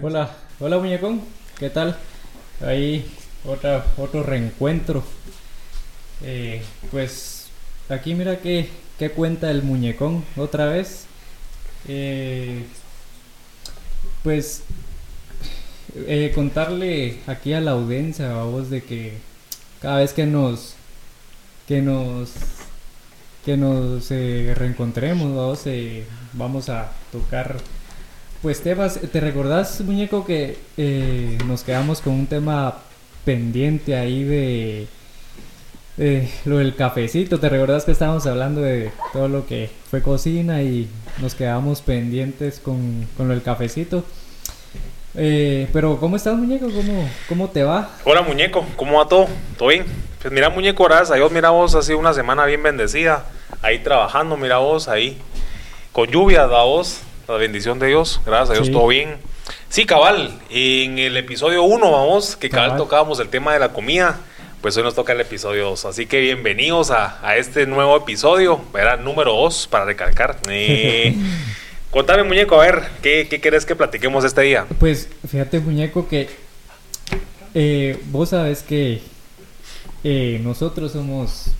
Hola, hola muñecón, ¿qué tal? Ahí otra, otro reencuentro. Eh, pues aquí mira que, qué cuenta el muñecón otra vez. Eh, pues eh, contarle aquí a la audiencia, vamos, de que cada vez que nos que nos que nos reencontremos, vamos a tocar pues temas, ¿te recordás, muñeco, que eh, nos quedamos con un tema pendiente ahí de lo del cafecito? ¿Te recordás que estábamos hablando de todo lo que fue cocina y nos quedamos pendientes con, con lo del cafecito? Eh, pero, ¿cómo estás, muñeco? ¿Cómo, ¿Cómo te va? Hola, muñeco, ¿cómo va todo? ¿Todo bien? Pues mira, muñeco, gracias a Dios, mira vos, ha sido una semana bien bendecida, ahí trabajando, mira vos, ahí, con lluvia, da vos, la bendición de Dios, gracias a Dios, todo bien. Sí, cabal, en el episodio 1, vamos, que cabal, tocábamos el tema de la comida, pues hoy nos toca el episodio 2. Así que bienvenidos a, a este nuevo episodio, era número 2 para recalcar. Eh, contame, muñeco, a ver, ¿qué, ¿qué querés que platiquemos este día? Pues fíjate, muñeco, que eh, vos sabes que eh, nosotros somos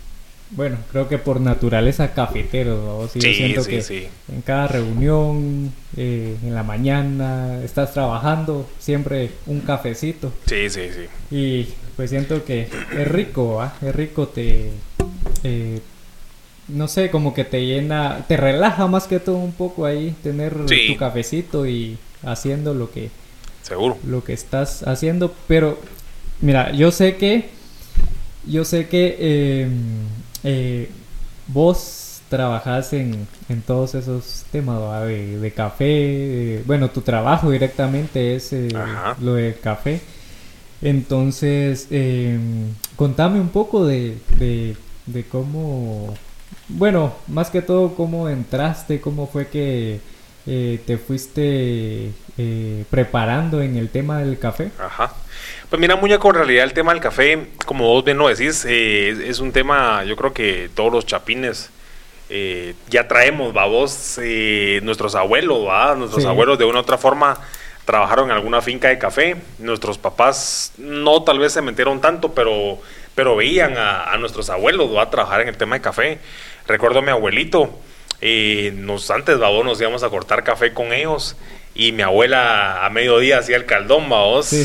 bueno, creo que por naturaleza cafetero, sí, siento que en cada reunión, eh, en la mañana, estás trabajando, siempre un cafecito. Sí, sí, sí. Y pues siento que es rico, ¿ah? Es rico, te... Eh, no sé, como que te llena, te relaja más que todo un poco ahí, tener tu cafecito y haciendo lo que... Seguro. Lo que estás haciendo, pero mira, yo sé que... Yo sé que... Eh, vos trabajás en, en, todos esos temas de, café, bueno, tu trabajo directamente es eh, lo de café. Entonces, em, contame un poco de, de, cómo, bueno, más que todo cómo entraste, cómo fue que eh, te fuiste eh, preparando en el tema del café. Ajá. Pues mira, muñeco, en realidad el tema del café, como vos bien lo decís, eh, es un tema, yo creo que todos los chapines eh, ya traemos, va vos, eh, nuestros abuelos, va, nuestros abuelos de una u otra forma trabajaron en alguna finca de café, nuestros papás no tal vez se metieron tanto, pero, pero veían a, nuestros abuelos va a trabajar en el tema de café. Recuerdo a mi abuelito, nos antes, va, vos, nos íbamos a cortar café con ellos. Y mi abuela a mediodía hacía el caldón,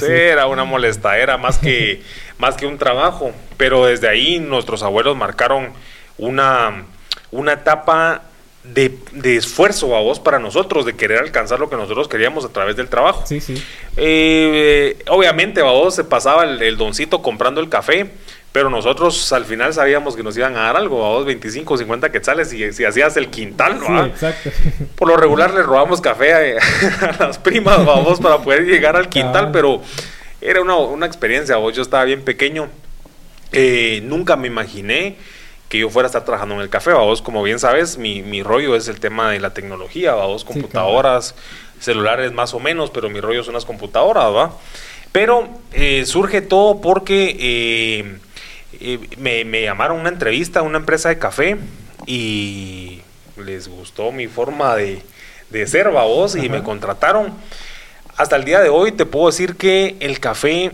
era una molestadera más que, más que un trabajo, pero desde ahí nuestros abuelos marcaron una, una etapa de, de, esfuerzo a vos para nosotros, de querer alcanzar lo que nosotros queríamos a través del trabajo. Sí, sí. Eh, obviamente, a vos se pasaba el, doncito comprando el café, pero nosotros al final sabíamos que nos iban a dar algo, a vos 25 o 50 quetzales y si hacías el quintal, ¿no? exacto. Por lo regular le robamos café a, las primas, vamos, para poder llegar al quintal, pero era una, una experiencia, vos yo estaba bien pequeño, eh, nunca me imaginé que yo fuera a estar trabajando en el café, vos como bien sabes, mi, mi rollo es el tema de la tecnología, vos computadoras, celulares más o menos, pero mi rollo son las computadoras, ¿va? Pero eh, surge todo porque... Eh, me, llamaron a una entrevista a una empresa de café y les gustó mi forma de, de ser babos y me contrataron. Hasta el día de hoy te puedo decir que el café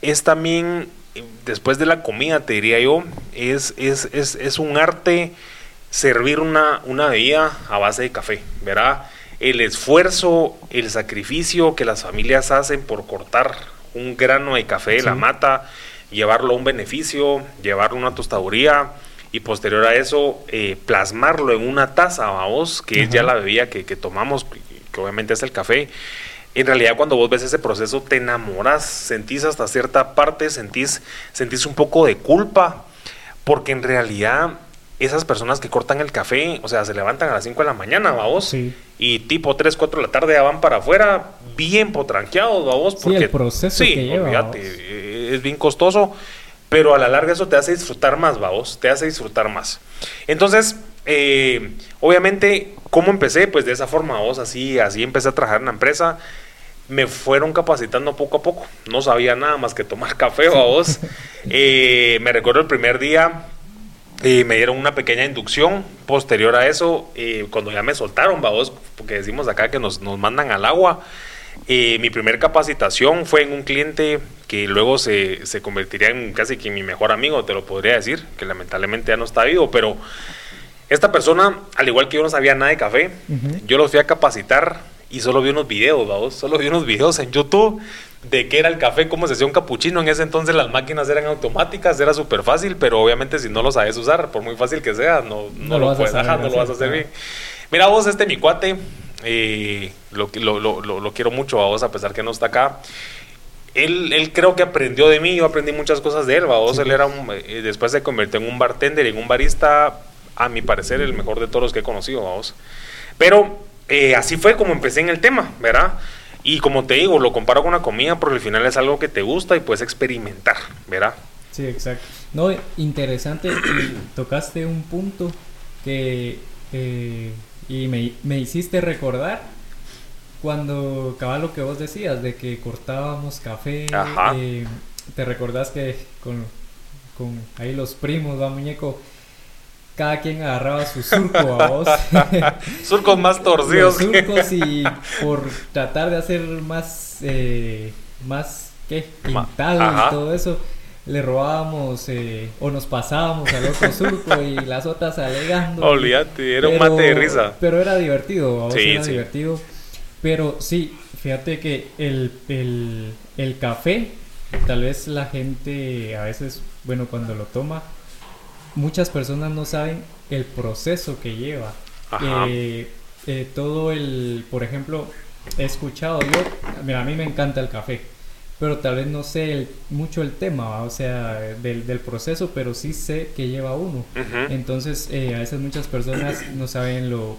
es también, después de la comida, te diría yo, es, es, es, es un arte servir una, una bebida a base de café, ¿verdad? El esfuerzo, el sacrificio que las familias hacen por cortar un grano de café de la mata, llevarlo a un beneficio, llevarlo a una tostaduría y posterior a eso eh, plasmarlo en una taza, vos, que es ya la bebida que, tomamos, que obviamente es el café. En realidad cuando vos ves ese proceso te enamoras, sentís hasta cierta parte, sentís, sentís un poco de culpa, porque en realidad esas personas que cortan el café, o sea, se levantan a las 5 de la mañana, vamos, y tipo 3, 4 de la tarde ya van para afuera, bien potranqueados, vamos, porque sí, el proceso que lleva, es bien costoso, pero a la larga eso te hace disfrutar más, vamos, te hace disfrutar más. Entonces, eh, obviamente, ¿cómo empecé? Pues de esa forma, vos, así, así empecé a trabajar en la empresa. Me fueron capacitando poco a poco. No sabía nada más que tomar café, vos. eh, me recuerdo el primer día, eh, me dieron una pequeña inducción. Posterior a eso, eh, cuando ya me soltaron, vos, porque decimos acá que nos, nos mandan al agua, Eh, mi primer capacitación fue en un cliente que luego se, se, convertiría en casi que mi mejor amigo, te lo podría decir, que lamentablemente ya no está vivo, pero esta persona, al igual que yo no sabía nada de café, yo los fui a capacitar y solo vi unos videos, ¿vamos? solo vi unos videos en YouTube de qué era el café, cómo se hacía un capuchino. En ese entonces las máquinas eran automáticas, era súper fácil, pero obviamente si no lo sabes usar, por muy fácil que sea, no, no, lo, puedes, no lo vas a hacer bien. Mira vos, este mi cuate, eh, lo, lo, lo, quiero mucho a vos, a pesar que no está acá. Él, él, creo que aprendió de mí, yo aprendí muchas cosas de él, vos. Él era eh, después se convirtió en un bartender, en un barista, a mi parecer, el mejor de todos los que he conocido, vos. Pero eh, así fue como empecé en el tema, ¿verdad? Y como te digo, lo comparo con la comida porque al final es algo que te gusta y puedes experimentar, ¿verdad? Sí, exacto. No, interesante, tocaste un punto que eh, y me, me, hiciste recordar cuando cabal lo que vos decías de que cortábamos café. Eh, te recordás que con, con ahí los primos, va muñeco cada quien agarraba su surco a vos. surcos más torcidos. surcos y por tratar de hacer más, eh, más, ¿qué? Quintal y todo eso, le robábamos eh, o nos pasábamos al otro surco y las otras alegando. Olvídate, era un mate de risa. Pero era divertido, a vos era divertido. Pero sí, fíjate que el, el, el café, tal vez la gente a veces, bueno, cuando lo toma, muchas personas no saben el proceso que lleva. Eh, eh, todo el, por ejemplo, he escuchado yo, mira, a mí me encanta el café, pero tal vez no sé mucho el tema, o sea, del, del, proceso, pero sí sé que lleva uno. Entonces, eh, a veces muchas personas no saben lo,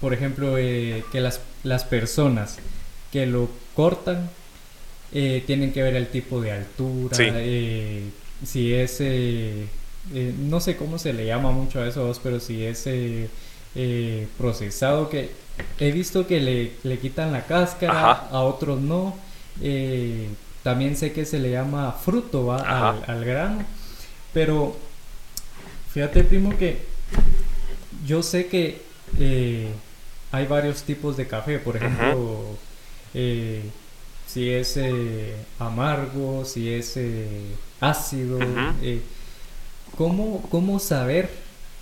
por ejemplo, que las, las personas que lo cortan tienen que ver el tipo de altura, si es eh, no sé cómo se le llama mucho a eso, pero si es eh, eh, procesado, que he visto que le, le quitan la cáscara, a otros no. también sé que se le llama fruto al, al, grano, pero fíjate primo que yo sé que hay varios tipos de café, por ejemplo, si es amargo, si es ácido. ¿Cómo, cómo saber,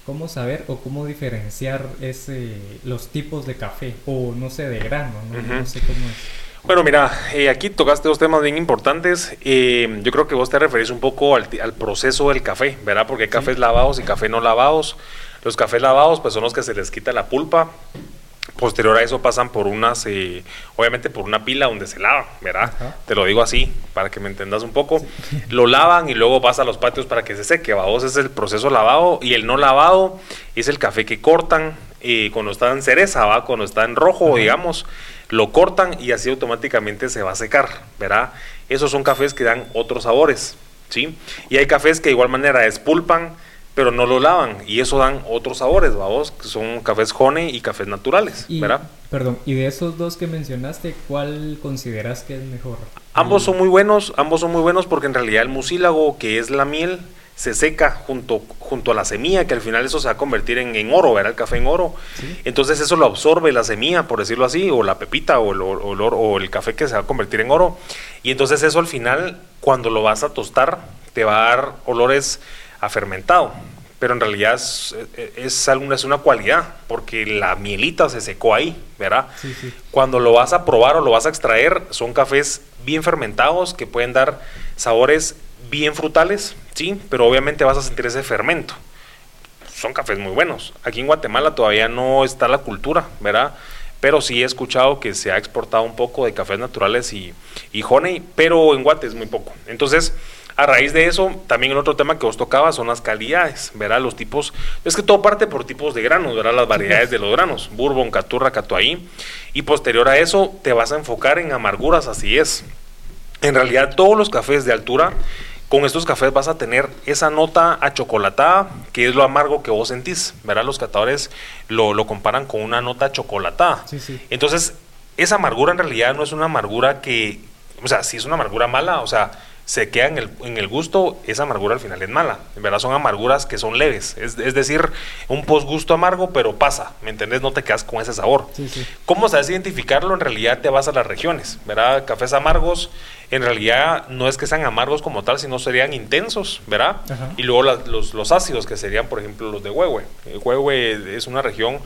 cómo saber o cómo diferenciar ese, los tipos de café o no sé, de grano? No, sé cómo es. Bueno, mira, eh, aquí tocaste dos temas bien importantes. Eh, yo creo que vos te referís un poco al, proceso del café, ¿verdad? Porque hay cafés lavados y café no lavados. Los cafés lavados, pues son los que se les quita la pulpa Posterior a eso pasan por unas, eh, obviamente por una pila donde se lava, ¿verdad? Te lo digo así para que me entendas un poco. Lo lavan y luego vas a los patios para que se seque. Vos es el proceso lavado y el no lavado es el café que cortan eh, cuando está en cereza, ¿va? Cuando está en rojo, digamos, lo cortan y así automáticamente se va a secar, ¿verdad? Esos son cafés que dan otros sabores, ¿sí? Y hay cafés que de igual manera espulpan pero no lo lavan y eso dan otros sabores, vamos, que son cafés honey y cafés naturales, ¿verdad? Perdón, y de esos dos que mencionaste, ¿cuál consideras que es mejor? Ambos son muy buenos, ambos son muy buenos porque en realidad el mucílago, que es la miel, se seca junto, junto a la semilla, que al final eso se va a convertir en, oro, ¿verdad? El café en oro. Entonces eso lo absorbe la semilla, por decirlo así, o la pepita, o el, o, o el café que se va a convertir en oro. Y entonces eso al final, cuando lo vas a tostar, te va a dar olores fermentado. Pero en realidad es, es, es una cualidad, porque la mielita se secó ahí, ¿verdad? Cuando lo vas a probar o lo vas a extraer, son cafés bien fermentados que pueden dar sabores bien frutales, ¿sí? Pero obviamente vas a sentir ese fermento. Son cafés muy buenos. Aquí en Guatemala todavía no está la cultura, ¿verdad? pero sí he escuchado que se ha exportado un poco de cafés naturales y, y honey, pero en Guate es muy poco. Entonces, a raíz de eso, también el otro tema que os tocaba son las calidades, ¿verdad? Los tipos, es que todo parte por tipos de granos, ¿verdad? Las variedades de los granos, bourbon, caturra, catuaí, y posterior a eso te vas a enfocar en amarguras, así es. En realidad todos los cafés de altura, con estos cafés vas a tener esa nota achocolatada, que es lo amargo que vos sentís, ¿verdad? Los catadores lo, lo comparan con una nota chocolatada. Sí, sí. Entonces, esa amargura en realidad no es una amargura que, o sea, si es una amargura mala, o sea, se queda en el, en el gusto, esa amargura al final es mala. En verdad son amarguras que son leves. Es, es decir, un postgusto amargo, pero pasa. ¿Me entendés? No te quedas con ese sabor. Sí, sí. ¿Cómo sabes identificarlo? En realidad te vas a las regiones. ¿Verdad? Cafés amargos, en realidad no es que sean amargos como tal, sino serían intensos. ¿Verdad? Ajá. Y luego la- los, los ácidos, que serían, por ejemplo, los de Huehue. Huehue es una región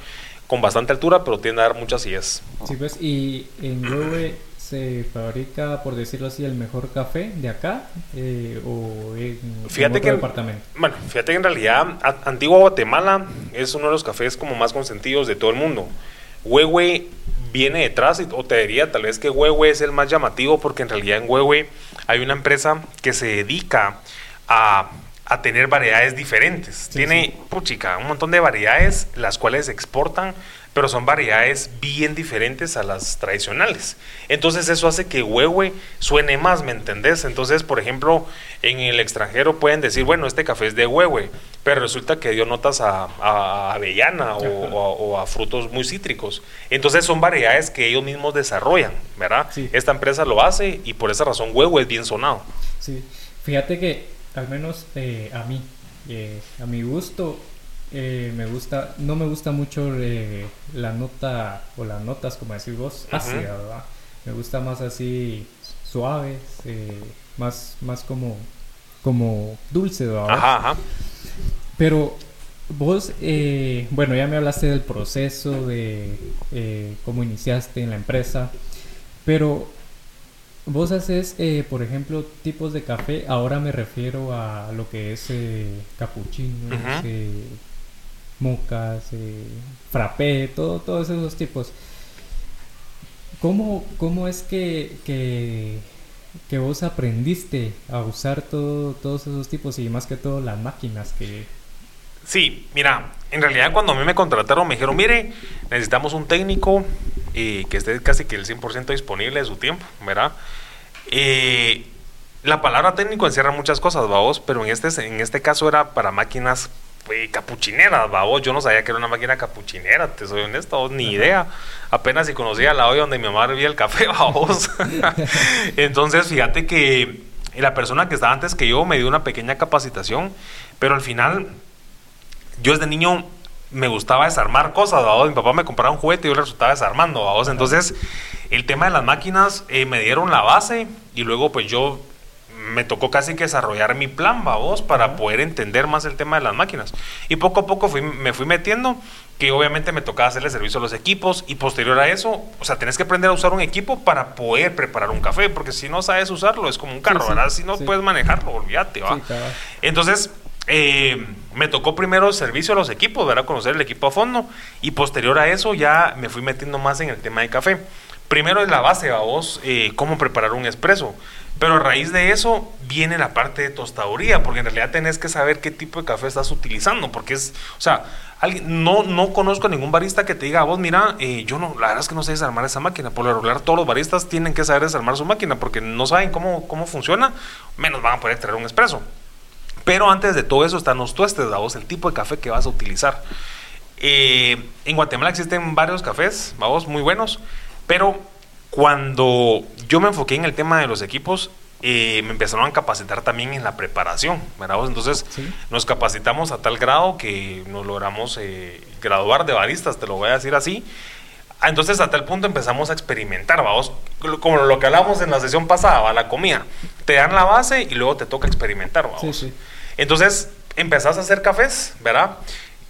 con bastante altura, pero tiende a dar mucha acidez. Sí, pues, y en Huehue se fabrica, por decirlo así, el mejor café de acá eh, o en, en Fíjate otro que, departamento. bueno, fíjate que en realidad Antigua Guatemala es uno de los cafés como más consentidos de todo el mundo. Huehue viene detrás, o te diría tal vez que Huehue es el más llamativo porque en realidad en Huehue hay una empresa que se dedica a, a tener variedades diferentes. Sí, Tiene, sí. puchica, un montón de variedades las cuales exportan, pero son variedades bien diferentes a las tradicionales. Entonces eso hace que Huehue suene más, ¿me entendés? Entonces, por ejemplo, en el extranjero pueden decir, bueno, este café es de Huehue, pero resulta que dio notas a, a avellana o, o a, o a frutos muy cítricos. Entonces son variedades que ellos mismos desarrollan, ¿verdad? Sí. Esta empresa lo hace y por esa razón Huehue es bien sonado. Sí, fíjate que al menos eh, a mí, eh, a mi gusto, eh, me gusta, no me gusta mucho eh, la nota o las notas, como decís vos, ácida, ¿verdad? Me gusta más así suaves, eh, más, más como, como dulce, ¿verdad? Ajá, ajá. Pero vos, eh, bueno, ya me hablaste del proceso, de eh, cómo iniciaste en la empresa, pero vos haces, eh, por ejemplo, tipos de café, ahora me refiero a lo que es eh, eh, mocas, eh, frappé, todo, todos esos tipos. ¿Cómo, cómo es que, que, vos aprendiste a usar todo, todos esos tipos y más que todo las máquinas que... Sí, mira, en realidad cuando a mí me contrataron me dijeron, mire, necesitamos un técnico eh, que esté casi que el 100% disponible de su tiempo, ¿verdad? Eh, la palabra técnico encierra muchas cosas, babos, pero en este, en este caso era para máquinas eh, capuchineras, babos. Yo no sabía que era una máquina capuchinera, te soy honesto, ni idea. Apenas si conocía la olla donde mi mamá hervía el café, babos. Entonces, fíjate que la persona que estaba antes que yo me dio una pequeña capacitación, pero al final yo desde niño me gustaba desarmar cosas, ¿vamos? mi papá me compraba un juguete y yo le resultaba desarmando, ¿vamos? entonces el tema de las máquinas eh, me dieron la base y luego pues yo me tocó casi que desarrollar mi plan, vos, para poder entender más el tema de las máquinas. Y poco a poco fui, me fui metiendo, que obviamente me tocaba hacerle servicio a los equipos y posterior a eso, o sea, tenés que aprender a usar un equipo para poder preparar un café, porque si no sabes usarlo es como un carro, sí, ¿verdad? Si no sí. puedes manejarlo, olvídate, ¿va? Sí. Entonces, eh, me tocó primero servicio a los equipos, ¿verdad? Conocer el equipo a fondo. Y posterior a eso ya me fui metiendo más en el tema de café. Primero es la base, a vos, eh, cómo preparar un espresso. Pero a raíz de eso viene la parte de tostaduría, porque en realidad tenés que saber qué tipo de café estás utilizando, porque es, o sea, alguien, no, no conozco a ningún barista que te diga, vos mira, eh, yo no, la verdad es que no sé desarmar esa máquina. Por lo regular, todos los baristas tienen que saber desarmar su máquina, porque no saben cómo, cómo funciona, menos van a poder extraer un espresso. Pero antes de todo eso están los tuestes, vos, el tipo de café que vas a utilizar. Eh, en Guatemala existen varios cafés, vamos, muy buenos, pero cuando yo me enfoqué en el tema de los equipos, eh, me empezaron a capacitar también en la preparación, ¿verdad? Entonces Sí. nos capacitamos a tal grado que nos logramos eh, graduar de baristas, te lo voy a decir así. Ah, Entonces a tal punto empezamos a experimentar, vamos, como lo que hablamos en la sesión pasada, ¿va? la comida. Te dan la base y luego te toca experimentar, vamos. Sí, sí. Entonces empezás a hacer cafés, ¿verdad?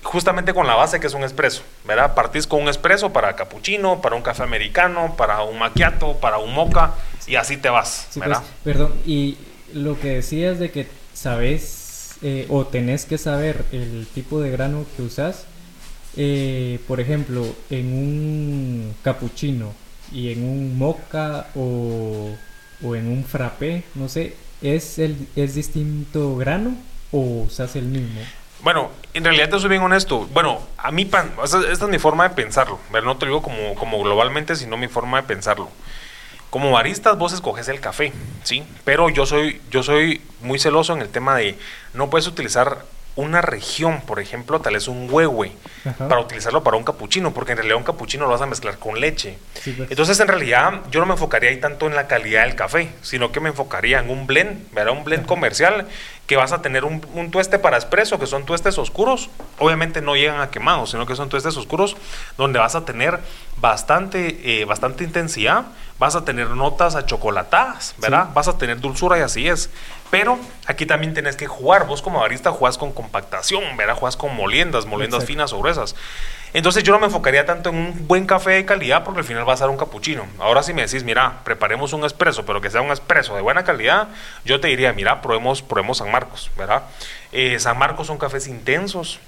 Justamente con la base que es un espresso, ¿verdad? Partís con un espresso para capuchino, para un café americano, para un macchiato, para un mocha y así te vas, Sí, ¿verdad? pues, perdón, y lo que decías de que sabes eh, o tenés que saber el tipo de grano que usas, eh, por ejemplo, en un capuchino y en un mocha o, o en un frappé, no sé, ¿es, el, ¿es distinto grano o usas el mismo? Bueno, en realidad te soy bien honesto. Bueno, a mí, pan- o sea, esta es mi forma de pensarlo. ¿verdad? No te lo digo como, como globalmente, sino mi forma de pensarlo. Como baristas vos escoges el café, ¿sí? Pero yo soy, yo soy muy celoso en el tema de no puedes utilizar una región, por ejemplo, tal vez un huehue, para utilizarlo para un capuchino, porque en realidad un capuchino lo vas a mezclar con leche. Pues. Entonces, en realidad, yo no me enfocaría ahí tanto en la calidad del café, sino que me enfocaría en un blend, ¿verdad? Un blend comercial que vas a tener un, un, tueste para espresso, que son tuestes oscuros. Obviamente no llegan a quemados, sino que son tuestes oscuros, donde vas a tener bastante, eh, bastante intensidad, vas a tener notas achocolatadas, ¿verdad? Vas a tener dulzura y así es. Pero aquí también tenés que jugar. Vos como barista jugás con compactación, ¿verdad? Jugás con moliendas, moliendas finas o gruesas. Entonces yo no me enfocaría tanto en un buen café de calidad porque al final va a ser un capuchino. Ahora si me decís, mira, preparemos un espresso, pero que sea un espresso de buena calidad, yo te diría, mira, probemos, probemos San Marcos, ¿verdad? Eh, San Marcos son cafés intensos,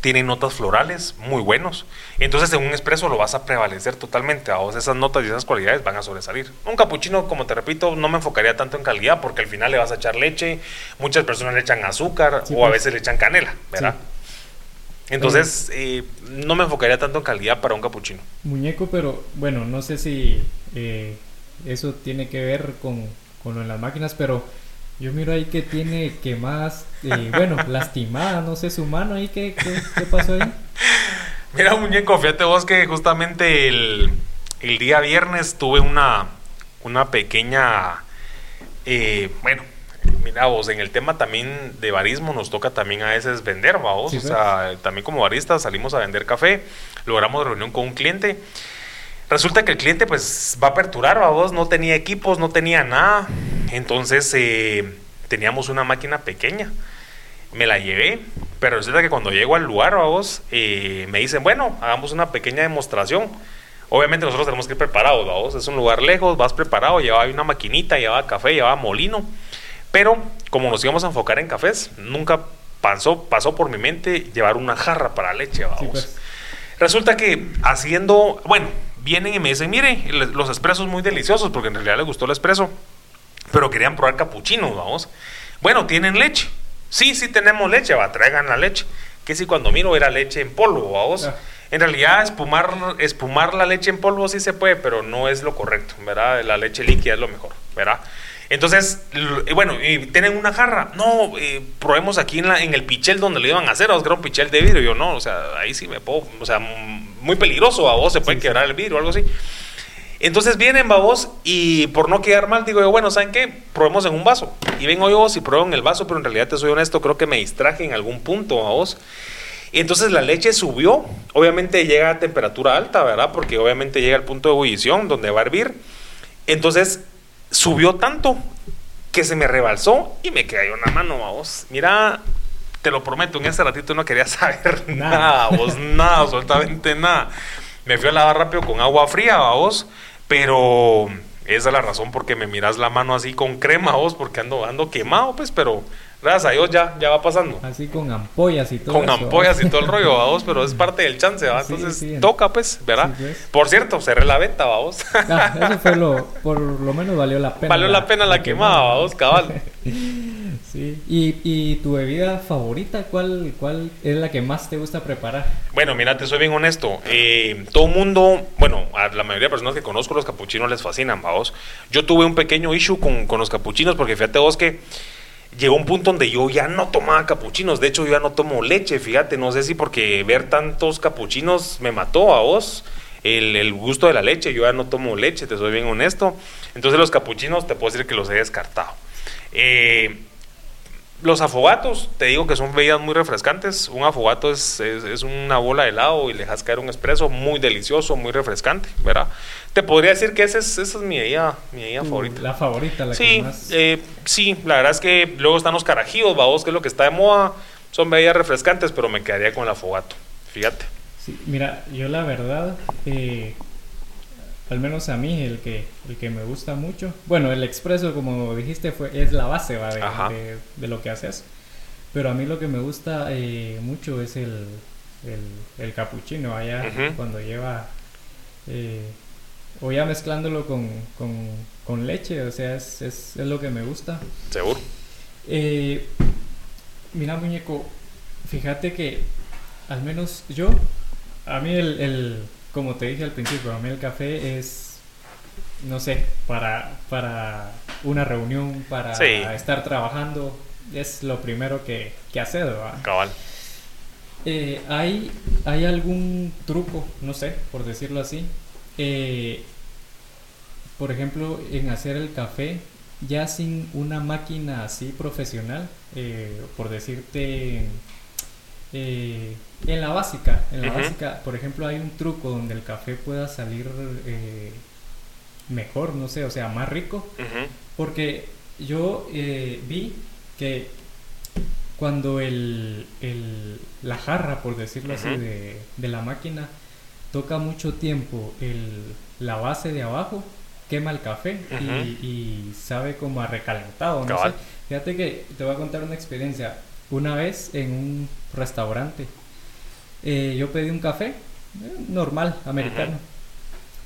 tienen notas florales muy buenos. Entonces en un espresso lo vas a prevalecer totalmente. A vos esas notas y esas cualidades van a sobresalir. Un capuchino, como te repito, no me enfocaría tanto en calidad porque al final le vas a echar leche. Muchas personas le echan azúcar o a pues. veces le echan canela, ¿verdad? Entonces, eh, no me enfocaría tanto en calidad para un capuchino. Muñeco, pero bueno, no sé si eh, eso tiene que ver con, con las máquinas, pero yo miro ahí que tiene quemadas, eh, bueno, lastimada, no sé, su mano ahí, ¿qué, qué, pasó ahí? Mira, muñeco, fíjate vos que justamente el, el día viernes tuve una, una pequeña, eh, bueno, mira vos, en el tema también de barismo nos toca también a veces vender, vos, o sea, pues. también como baristas salimos a vender café, logramos reunión con un cliente. Resulta que el cliente pues va a aperturar, vos, no tenía equipos, no tenía nada. Entonces eh, teníamos una máquina pequeña. Me la llevé, pero resulta que cuando llego al lugar, vos, eh, me dicen, bueno, hagamos una pequeña demostración. Obviamente nosotros tenemos que ir preparados, vos. Es un lugar lejos, vas preparado, llevaba una maquinita, llevaba café, llevaba molino. Pero como nos íbamos a enfocar en cafés, nunca pasó, pasó por mi mente llevar una jarra para leche, vamos. Pues. Resulta que haciendo, bueno, vienen y me dicen, mire, los expresos muy deliciosos, porque en realidad les gustó el expreso, pero querían probar capuchinos, vamos. Bueno, ¿tienen leche? Sí, sí tenemos leche, va, traigan la leche. Que si cuando miro era leche en polvo, vamos. Ah. En realidad, espumar, espumar la leche en polvo sí se puede, pero no es lo correcto, ¿verdad? La leche líquida es lo mejor, ¿verdad? Entonces, bueno, tienen una jarra. No, eh, probemos aquí en, la, en el pichel donde lo iban a hacer. O sea, un pichel de vidrio. Yo no, o sea, ahí sí me puedo, o sea, muy peligroso a vos, se puede quebrar el vidrio o algo así. Entonces vienen babos y por no quedar mal, digo yo, bueno, ¿saben qué? Probemos en un vaso. Y vengo yo y pruebo en el vaso, pero en realidad te soy honesto, creo que me distraje en algún punto a vos. Y entonces la leche subió, obviamente llega a temperatura alta, ¿verdad? Porque obviamente llega al punto de ebullición donde va a hervir. Entonces subió tanto que se me rebalsó y me cayó una mano, vos. Mira, te lo prometo, en ese ratito no quería saber nada, vos, nada, absolutamente nada. Me fui a lavar rápido con agua fría, vos, pero esa es la razón porque me miras la mano así con crema, vos, porque ando, ando quemado, pues, pero gracias a Dios ya, ya va pasando. Así con ampollas y todo. Con ampollas y todo el rollo, vamos, pero es parte del chance, ¿va? Entonces toca, pues, ¿verdad? Pues. Por cierto, cerré la venta, vamos. Ah, eso fue lo, por lo menos valió la pena. Valió la, pena la, quemada, vamos, cabal. sí. ¿Y, ¿Y, tu bebida favorita, cuál, cuál es la que más te gusta preparar? Bueno, mira, te soy bien honesto. Eh, todo mundo, bueno, a la mayoría de personas que conozco los capuchinos les fascinan, vamos. Yo tuve un pequeño issue con, con los capuchinos porque fíjate vos que llegó un punto donde yo ya no tomaba capuchinos. De hecho, yo ya no tomo leche, fíjate. No sé si porque ver tantos capuchinos me mató a vos. El, gusto de la leche, yo ya no tomo leche, te soy bien honesto. Entonces los capuchinos te puedo decir que los he descartado. Eh, los afogatos, te digo que son bebidas muy refrescantes. Un afogato es, es, una bola de helado y le dejas caer un espresso muy delicioso, muy refrescante, ¿verdad? Te podría decir que esa es, esa es mi bebida, mi bebida favorita. La favorita, la sí, que más... Eh, sí, la verdad es que luego están los carajidos, vos, que es lo que está de moda. Son bebidas refrescantes, pero me quedaría con el afogato, fíjate. Sí, mira, yo la verdad... Eh, al menos a mí el que el que me gusta mucho bueno el expreso como dijiste fue es la base de, de, lo que haces pero a mí lo que me gusta eh, mucho es el el, el capuchino allá cuando lleva eh, o ya mezclándolo con, con, con leche o sea es, es, es, lo que me gusta seguro eh, mira muñeco fíjate que al menos yo a mí el como te dije al principio, a mí el café es, no sé, para, para una reunión, para estar trabajando, es lo primero que, que hacer, ¿verdad? Cabal. Eh, ¿hay, ¿Hay algún truco, no sé, por decirlo así? Eh, por ejemplo, en hacer el café ya sin una máquina así profesional, eh, por decirte, en la básica, en la básica, por ejemplo, hay un truco donde el café pueda salir mejor, no sé, o sea, más rico, porque yo vi que cuando el, el, la jarra, por decirlo así, de, de, la máquina toca mucho tiempo el, la base de abajo, quema el café y, sabe como a recalentado. No sé. Fíjate que te voy a contar una experiencia. Una vez en un restaurante, eh, yo pedí un café eh, normal, americano,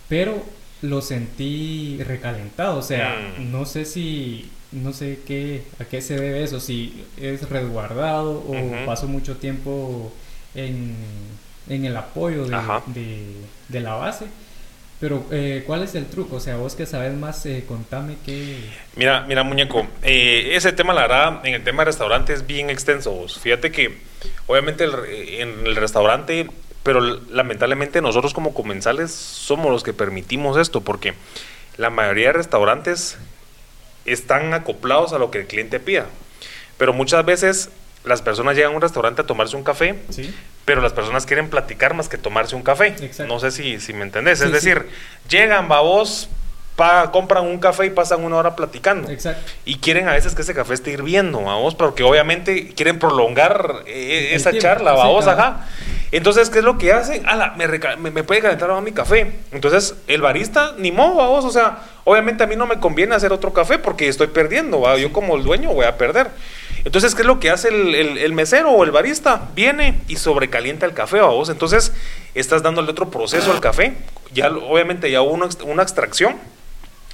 pero lo sentí recalentado. O sea, mm. no sé si no sé qué, a qué se debe eso, si es resguardado o paso mucho tiempo en, en el apoyo de, de, la base. Pero, eh, ¿cuál es el truco? O sea, vos que sabes más, eh, contame qué... Mira, mira, muñeco, eh, ese tema, la verdad, en el tema de restaurante es bien extenso. Fíjate que, obviamente, en el restaurante, pero lamentablemente nosotros como comensales somos los que permitimos esto, porque la mayoría de restaurantes están acoplados a lo que el cliente pida. Pero muchas veces las personas llegan a un restaurante a tomarse un café, pero las personas quieren platicar más que tomarse un café. No sé si, si me entendés. es decir, llegan, babos, pa, compran un café y pasan una hora platicando. Y quieren a veces que ese café esté hirviendo, vamos, porque obviamente quieren prolongar eh, esa charla, vamos, ajá. Entonces, ¿qué es lo que hacen? me, me, puede calentar mi café. Entonces, el barista, ni modo, vos. O sea, obviamente a mí no me conviene hacer otro café porque estoy perdiendo, ¿va? Yo como el dueño voy a perder. Entonces, ¿qué es lo que hace el, mesero o el barista? Viene y sobrecalienta el café, vos. Entonces, estás dándole otro proceso al café. Ya, obviamente, ya hubo una, una extracción.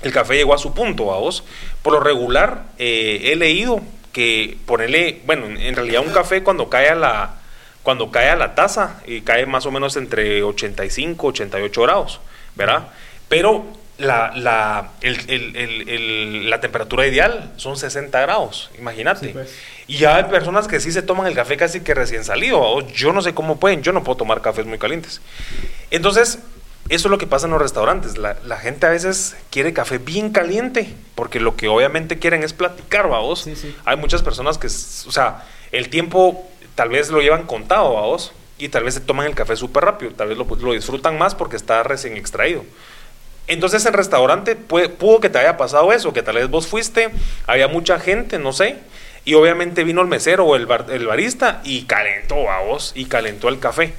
El café llegó a su punto, vos. Por lo regular, eh, he leído que ponerle, bueno, en realidad un café cuando cae a la cuando cae a la taza, y cae más o menos entre 85, 88 grados, ¿verdad? Pero la, la, la temperatura ideal son 60 grados, imagínate. Pues. Y ya hay personas que sí se toman el café casi que recién salido. Yo no sé cómo pueden, yo no puedo tomar cafés muy calientes. Entonces, eso es lo que pasa en los restaurantes. La, la, gente a veces quiere café bien caliente, porque lo que obviamente quieren es platicar, vamos. Hay muchas personas que, o sea, el tiempo tal vez lo llevan contado a vos y tal vez se toman el café súper rápido, tal vez lo, disfrutan más porque está recién extraído. Entonces en restaurante pudo que te haya pasado eso, que tal vez vos fuiste, había mucha gente, no sé, y obviamente vino el mesero o el, el barista y calentó a vos y calentó el café.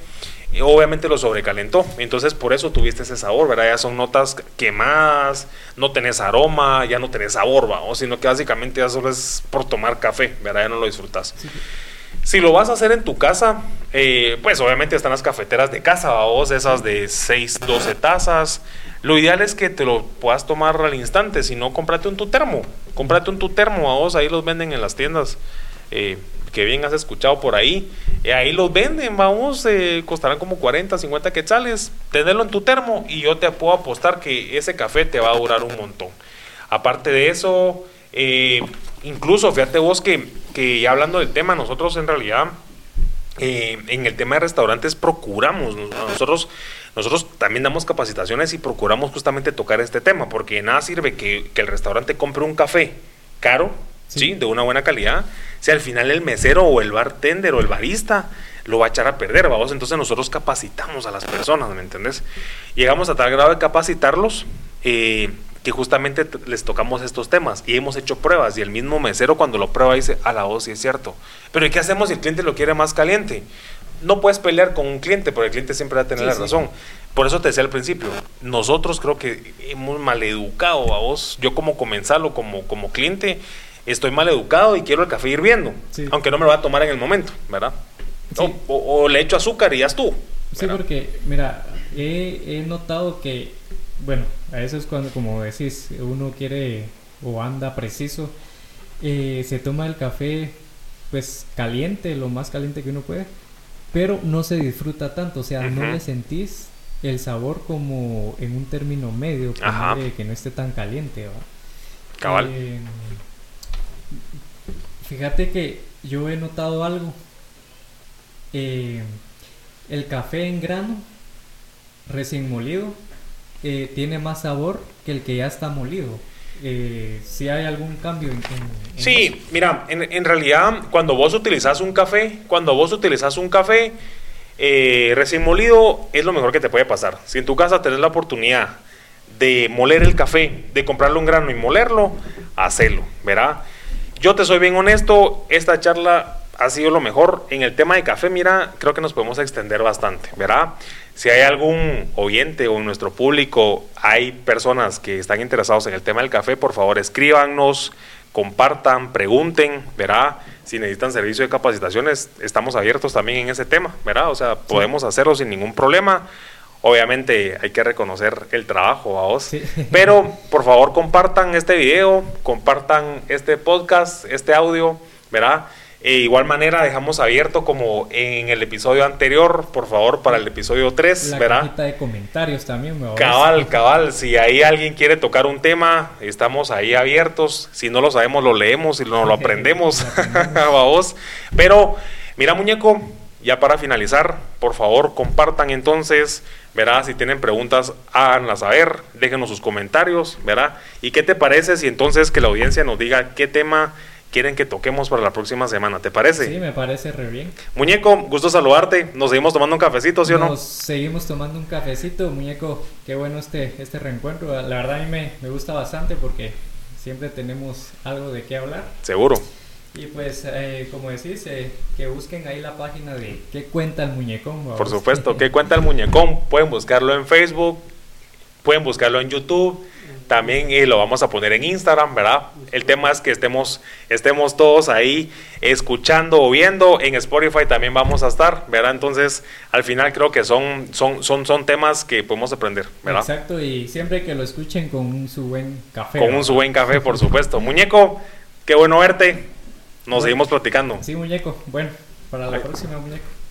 Y obviamente lo sobrecalentó, entonces por eso tuviste ese sabor, ¿verdad? Ya son notas quemadas, no tenés aroma, ya no tenés sabor, ¿va? sino que básicamente ya solo es por tomar café, ¿verdad? Ya no lo disfrutas. Si lo vas a hacer en tu casa, eh, pues obviamente están las cafeteras de casa, vos, esas de 6, 12 tazas. Lo ideal es que te lo puedas tomar al instante, si no, cómprate un tu termo. Cómprate un tu termo, a vos, ahí los venden en las tiendas. Eh, que bien has escuchado por ahí. Eh, ahí los venden, vamos, costarán como 40, 50 quetzales. Tenerlo en tu termo y yo te puedo apostar que ese café te va a durar un montón. Aparte de eso, incluso fíjate vos que que ya hablando del tema, nosotros en realidad eh, en el tema de restaurantes procuramos, nosotros, nosotros también damos capacitaciones y procuramos justamente tocar este tema, porque nada sirve que, el restaurante compre un café caro, sí. de una buena calidad, si al final el mesero o el bartender o el barista lo va a echar a perder, vamos, entonces nosotros capacitamos a las personas, ¿me entendés? Llegamos a tal grado de capacitarlos. Eh, que justamente les tocamos estos temas y hemos hecho pruebas y el mismo mesero cuando lo prueba dice, a la voz sí es cierto. Pero ¿y qué hacemos si el cliente lo quiere más caliente? No puedes pelear con un cliente porque el cliente siempre va a tener la razón. Por eso te decía al principio, nosotros creo que hemos maleducado a vos, yo como comensal o como, como cliente, estoy mal educado y quiero el café hirviendo, aunque no me lo va a tomar en el momento, ¿verdad? O, le echo azúcar y ya tú. Sí, porque, mira, he notado que bueno, a eso es cuando, como decís, uno quiere o anda preciso, eh, se toma el café pues caliente, lo más caliente que uno puede, pero no se disfruta tanto, o sea, no le sentís el sabor como en un término medio, que no esté tan caliente. Cabal. Eh, Fíjate que yo he notado algo. Eh, el café en grano, recién molido, eh, tiene más sabor que el que ya está molido. Eh, si hay algún cambio en, sí mira en, realidad cuando vos utilizas un café cuando vos utilizas un café recién molido es lo mejor que te puede pasar si en tu casa tenés la oportunidad de moler el café de comprarle un grano y molerlo hacelo ¿verdad? Yo te soy bien honesto, esta charla ha sido lo mejor. En el tema de café, mira, creo que nos podemos extender bastante, ¿verdad? Si hay algún oyente o en nuestro público hay personas que están interesados en el tema del café, por favor escríbanos, compartan, pregunten, ¿verdad? Si necesitan servicio de capacitaciones, estamos abiertos también en ese tema, ¿verdad? O sea, podemos hacerlo sin ningún problema. Obviamente hay que reconocer el trabajo a vos. Pero por favor compartan este video, compartan este podcast, este audio, ¿verdad? E igual manera dejamos abierto como en el episodio anterior, por favor, para el episodio 3, La ¿verdad? De comentarios también, me Cabal, cabal, si ahí alguien quiere tocar un tema, estamos ahí abiertos. Si no lo sabemos, lo leemos y no lo aprendemos. vos. Pero, mira, muñeco, ya para finalizar, por favor, compartan entonces ¿verdad? Si tienen preguntas, háganlas saber, déjenos sus comentarios, ¿verdad? ¿Y qué te parece si entonces que la audiencia nos diga qué tema quieren que toquemos para la próxima semana? ¿Te parece? Sí, me parece re bien. Muñeco, gusto saludarte. Nos seguimos tomando un cafecito, ¿sí o no? Nos seguimos tomando un cafecito, muñeco. Qué bueno este, este reencuentro. La verdad a mí me, me gusta bastante porque siempre tenemos algo de qué hablar. Seguro. Y pues, eh, como decís, eh, que busquen ahí la página de ¿Qué cuenta el muñecón? Por supuesto, ¿Qué cuenta el muñecón? Pueden buscarlo en Facebook, pueden buscarlo en YouTube, también eh, lo vamos a poner en Instagram, ¿verdad? El tema es que estemos, estemos todos ahí escuchando o viendo. En Spotify también vamos a estar, ¿verdad? Entonces, al final creo que son, son, son, son temas que podemos aprender, ¿verdad? Exacto, y siempre que lo escuchen con un su buen café. Con un su buen café, por supuesto. Muñeco, qué bueno verte. Nos seguimos platicando. Sí, muñeco. Bueno, para la próxima, muñeco.